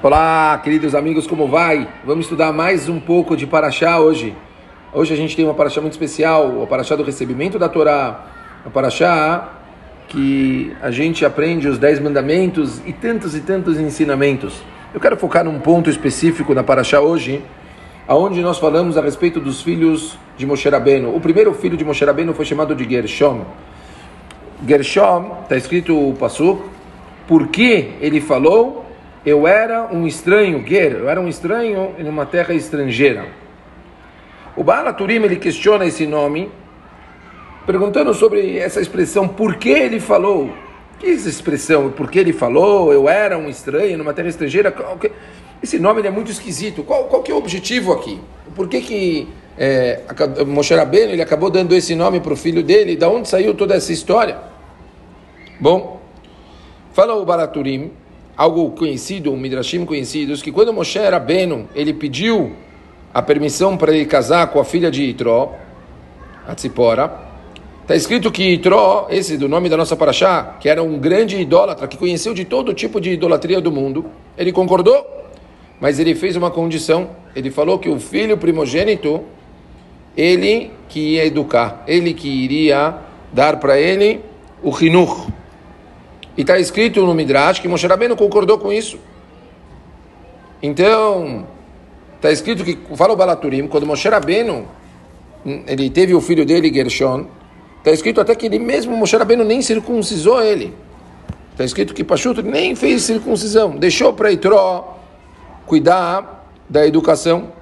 Olá, queridos amigos, como vai? Vamos estudar mais um pouco de Paraxá hoje. Hoje a gente tem uma Paraxá muito especial, o Paraxá do recebimento da Torá, a Paraxá que a gente aprende os dez mandamentos e tantos e tantos ensinamentos. Eu quero focar num ponto específico na Paraxá hoje, aonde nós falamos a respeito dos filhos de Moshe Rabbeinu. O primeiro filho de Moshe Rabbeinu foi chamado de Gershom. Gershom, está escrito o Passuk, porque ele falou eu era um estranho, Ger, eu era um estranho em uma terra estrangeira. O Baal Turim ele questiona esse nome, perguntando sobre essa expressão, por que ele falou? Que é essa expressão? Por que ele falou? Eu era um estranho numa terra estrangeira? Esse nome é muito esquisito. Qual, qual que é o objetivo aqui? Por que que é, Moshe Rabbeinu ele acabou dando esse nome para o filho dele? Da onde saiu toda essa história? Bom, fala o Baraturim algo conhecido, um midrashim conhecidos, que quando Moshe era Beno, ele pediu a permissão para ele casar com a filha de Itró, a Tzipora. Está escrito que Itró, esse do nome da nossa paraxá, que era um grande idólatra, que conheceu de todo tipo de idolatria do mundo, ele concordou, mas ele fez uma condição. Ele falou que o filho primogênito, ele que ia educar, ele que iria dar para ele o Hinuch, e está escrito no Midrash que Moshe Rabbeinu concordou com isso. Então, está escrito que, fala o Balaturim, quando Moshe Rabbeinu, ele teve o filho dele, Gershon, está escrito até que ele mesmo, Moshe Rabbeinu, nem circuncisou ele. Está escrito que Pachuto nem fez circuncisão, deixou para Itró cuidar da educação.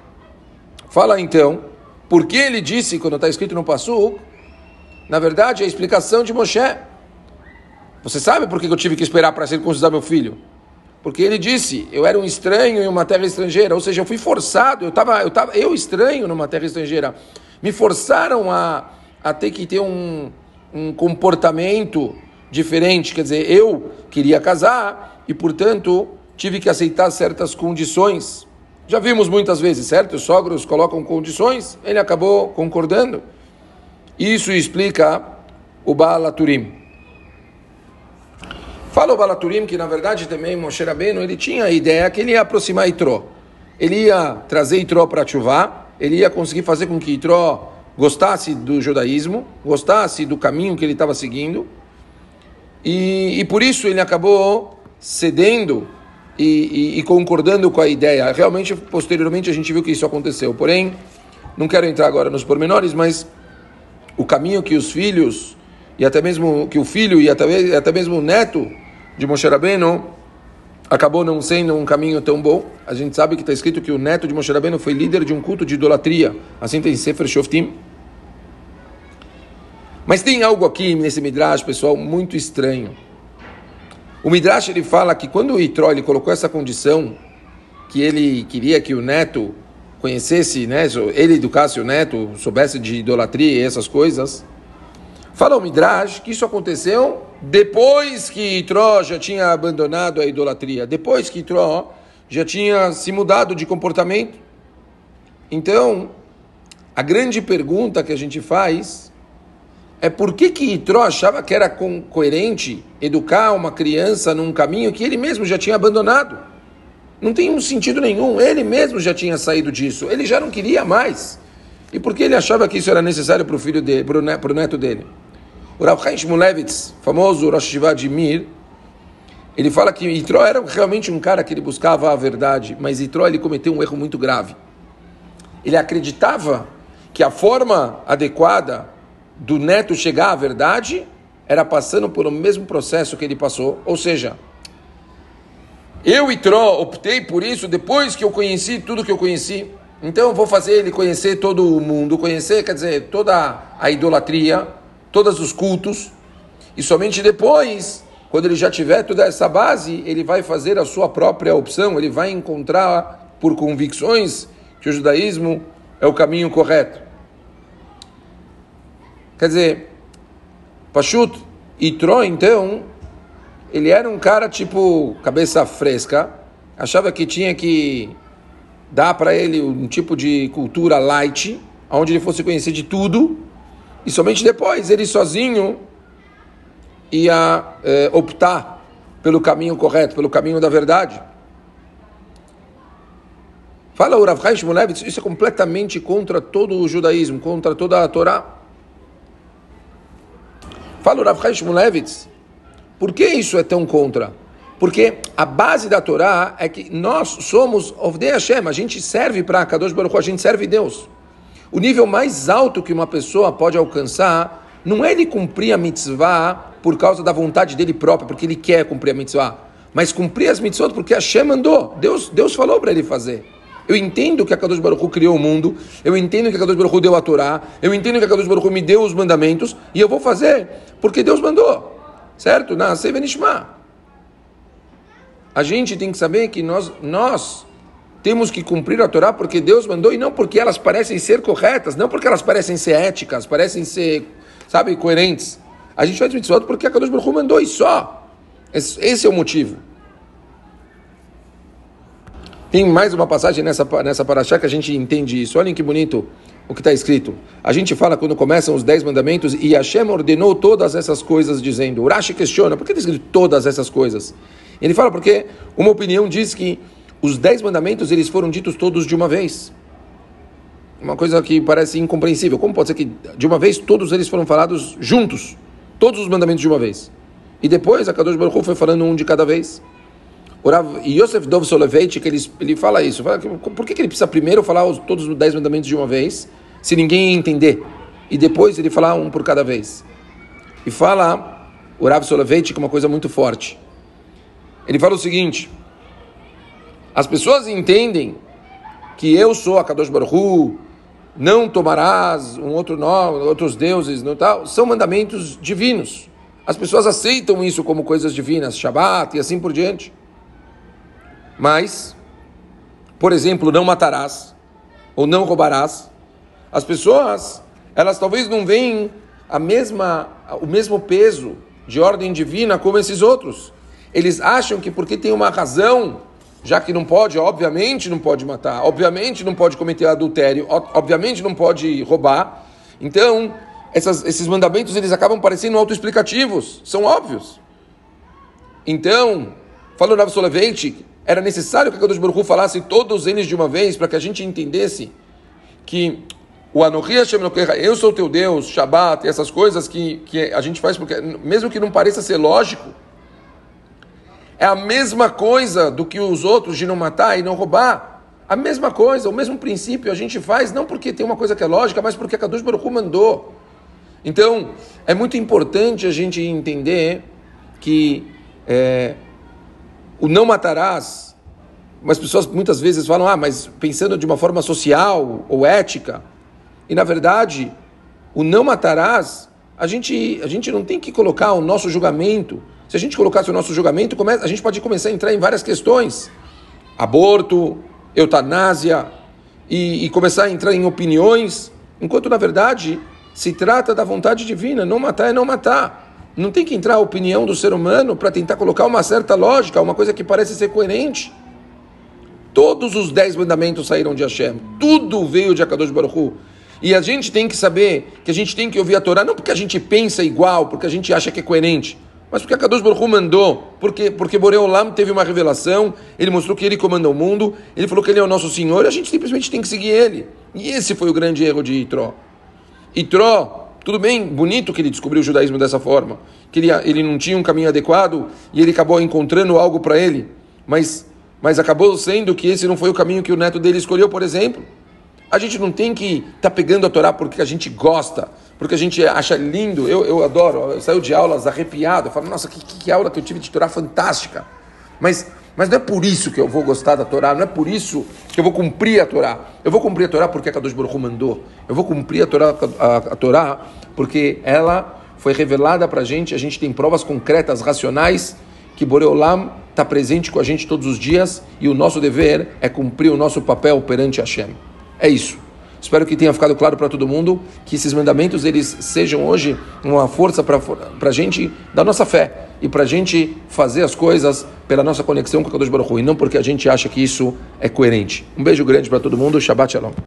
Fala então, por que ele disse, quando está escrito no Passu, na verdade, a explicação de Moshe você sabe por que eu tive que esperar para circuncidar meu filho? Porque ele disse, eu era um estranho em uma terra estrangeira, ou seja, eu fui forçado, eu estava eu tava, eu estranho numa terra estrangeira. Me forçaram a, a ter que ter um, um comportamento diferente, quer dizer, eu queria casar e, portanto, tive que aceitar certas condições. Já vimos muitas vezes, certo? Os sogros colocam condições, ele acabou concordando. Isso explica o Baal Turim. Fala o Balaturim que, na verdade, também Moshe Rabbeinu, ele tinha a ideia que ele ia aproximar Itró. Ele ia trazer Itró para Chuvá, ele ia conseguir fazer com que Itró gostasse do judaísmo, gostasse do caminho que ele estava seguindo. E, e, por isso ele acabou cedendo e, e, e, concordando com a ideia. Realmente, posteriormente, a gente viu que isso aconteceu. Porém, não quero entrar agora nos pormenores, mas o caminho que os filhos, e até mesmo que o filho e até, até mesmo o neto de Moshe Rabbeinu acabou não sendo um caminho tão bom. A gente sabe que está escrito que o neto de Moshe Rabbeinu foi líder de um culto de idolatria. Assim tem Sefer Shoftim. Mas tem algo aqui nesse Midrash, pessoal, muito estranho. O Midrash ele fala que quando o Itró ele colocou essa condição, que ele queria que o neto conhecesse, né, ele educasse o neto, soubesse de idolatria e essas coisas, fala o Midrash que isso aconteceu depois que Itró já tinha abandonado a idolatria, depois que Itró já tinha se mudado de comportamento. Então, a grande pergunta que a gente faz é por que que Itró achava que era coerente educar uma criança num caminho que ele mesmo já tinha abandonado? Não tem um sentido nenhum. Ele mesmo já tinha saído disso. Ele já não queria mais. E por que ele achava que isso era necessário para o filho dele, para o neto dele? O Rav Chaim Shmulevitz, famoso Rosh Hashivah de Mir, ele fala que Itró era realmente um cara que ele buscava a verdade, mas Itró ele cometeu um erro muito grave. Ele acreditava que a forma adequada do neto chegar à verdade era passando pelo mesmo processo que ele passou, ou seja, eu Itró optei por isso depois que eu conheci tudo que eu conheci. Então eu vou fazer ele conhecer todo o mundo, conhecer, quer dizer, toda a idolatria, todos os cultos, e somente depois, quando ele já tiver toda essa base, ele vai fazer a sua própria opção, ele vai encontrar por convicções que o judaísmo é o caminho correto. Quer dizer, Pashut Itró, então, ele era um cara tipo cabeça fresca, achava que tinha que dar para ele um tipo de cultura light, onde ele fosse conhecer de tudo, e somente depois ele sozinho ia eh, optar pelo caminho correto, pelo caminho da verdade. Fala o Rav Chaim isso é completamente contra todo o judaísmo, contra toda a Torá. Fala o Rav Chaim por que isso é tão contra? Porque a base da Torá é que nós somos Ovdei Hashem, a gente serve para Kadosh Baruch a gente serve Deus. O nível mais alto que uma pessoa pode alcançar não é ele cumprir a mitzvah por causa da vontade dele próprio, porque ele quer cumprir a mitzvah, mas cumprir as mitzvot porque Hashem mandou, Deus, Deus falou para ele fazer. Eu entendo que a Kadosh Baruch Hu criou o mundo, eu entendo que a Kadosh Baruch Hu deu a Torá, eu entendo que a Kadosh Baruch Hu me deu os mandamentos, e eu vou fazer porque Deus mandou, certo? Na Sevenishma. A gente tem que saber que nós, nós temos que cumprir a Torá porque Deus mandou e não porque elas parecem ser corretas, não porque elas parecem ser éticas, parecem ser, sabe, coerentes. A gente faz mitzvot porque a Kadosh Baruch mandou e só. Esse é o motivo. Tem mais uma passagem nessa, nessa paraxá que a gente entende isso. Olhem que bonito o que está escrito. A gente fala quando começam os dez mandamentos e Hashem ordenou todas essas coisas dizendo. Urashi questiona, por que está escrito todas essas coisas? Ele fala porque uma opinião diz que os dez mandamentos eles foram ditos todos de uma vez. Uma coisa que parece incompreensível. Como pode ser que de uma vez todos eles foram falados juntos? Todos os mandamentos de uma vez. E depois a Kadosh Baruch foi falando um de cada vez. Rav Yosef Dov Soloveitch, que ele, ele fala isso. Fala que, por que, que ele precisa primeiro falar os, todos os dez mandamentos de uma vez, se ninguém entender? E depois ele falar um por cada vez. E fala o Rav Soloveitch que é uma coisa muito forte. Ele fala o seguinte: as pessoas entendem que eu sou a Kadosh Baruch Hu, não tomarás um outro nome, outros deuses, não tal, são mandamentos divinos. As pessoas aceitam isso como coisas divinas, Shabat e assim por diante. Mas, por exemplo, não matarás ou não roubarás. As pessoas, elas talvez não veem a mesma, o mesmo peso de ordem divina como esses outros. Eles acham que porque tem uma razão, já que não pode, obviamente não pode matar, obviamente não pode cometer adultério, obviamente não pode roubar. Então, essas, esses mandamentos eles acabam parecendo autoexplicativos, são óbvios. Então, falando Rav Soloveitch, era necessário que a Kadosh Baruch Hu falasse todos eles de uma vez para que a gente entendesse que o Anohi Hashem eu sou teu Deus, Shabbat, e essas coisas que, que a gente faz, porque mesmo que não pareça ser lógico, é a mesma coisa do que os outros de não matar e não roubar. A mesma coisa, o mesmo princípio a gente faz, não porque tem uma coisa que é lógica, mas porque a Kadosh Baruch mandou. Então, é muito importante a gente entender que é, o não matarás, as pessoas muitas vezes falam, ah, mas pensando de uma forma social ou ética, e na verdade, o não matarás, a gente, a gente não tem que colocar o nosso julgamento se a gente colocasse o nosso julgamento, a gente pode começar a entrar em várias questões. Aborto, eutanásia, e, e começar a entrar em opiniões, enquanto na verdade se trata da vontade divina, não matar é não matar. Não tem que entrar a opinião do ser humano para tentar colocar uma certa lógica, uma coisa que parece ser coerente. Todos os dez mandamentos saíram de Hashem. Tudo veio de Akadosh Baruch. E a gente tem que saber que a gente tem que ouvir a Torá, não porque a gente pensa igual, porque a gente acha que é coerente, mas porque a Baruch Hu mandou, porque, porque Boreolam teve uma revelação, ele mostrou que ele comanda o mundo, ele falou que ele é o nosso Senhor, e a gente simplesmente tem que seguir ele. E esse foi o grande erro de Itró. Itró, tudo bem, bonito que ele descobriu o judaísmo dessa forma, que ele, ele não tinha um caminho adequado e ele acabou encontrando algo para ele, mas, mas acabou sendo que esse não foi o caminho que o neto dele escolheu, por exemplo. A gente não tem que estar tá pegando a Torá porque a gente gosta, porque a gente acha lindo. Eu, eu adoro, eu saio de aulas arrepiado, eu falo, nossa, que, que aula que eu tive de Torá fantástica. Mas, mas não é por isso que eu vou gostar da Torá, não é por isso que eu vou cumprir a Torá. Eu vou cumprir a Torá porque a Kadosh Baruch mandou. Eu vou cumprir a Torá, a, a Torá porque ela foi revelada para a gente, a gente tem provas concretas, racionais, que Boreolam está presente com a gente todos os dias e o nosso dever é cumprir o nosso papel perante Hashem. É isso. Espero que tenha ficado claro para todo mundo que esses mandamentos eles sejam hoje uma força para a gente da nossa fé e para a gente fazer as coisas pela nossa conexão com o Kadosh Baruch Hu, e não porque a gente acha que isso é coerente. Um beijo grande para todo mundo. Shabbat Shalom.